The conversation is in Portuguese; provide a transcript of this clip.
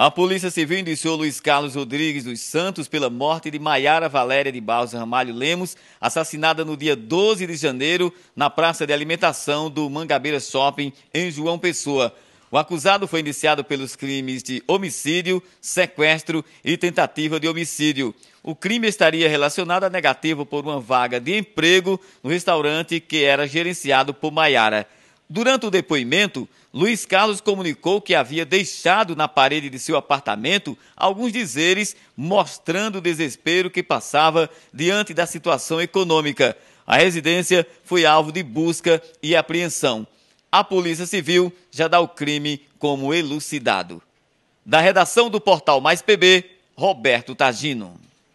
A Polícia Civil indiciou Luiz Carlos Rodrigues dos Santos pela morte de Maiara Valéria de Barros Ramalho Lemos, assassinada no dia 12 de janeiro na praça de alimentação do Mangabeira Shopping, em João Pessoa. O acusado foi indiciado pelos crimes de homicídio, sequestro e tentativa de homicídio. O crime estaria relacionado a negativo por uma vaga de emprego no restaurante que era gerenciado por Maiara. Durante o depoimento, Luiz Carlos comunicou que havia deixado na parede de seu apartamento alguns dizeres mostrando o desespero que passava diante da situação econômica. A residência foi alvo de busca e apreensão. A Polícia Civil já dá o crime como elucidado. Da redação do portal Mais PB, Roberto Tagino.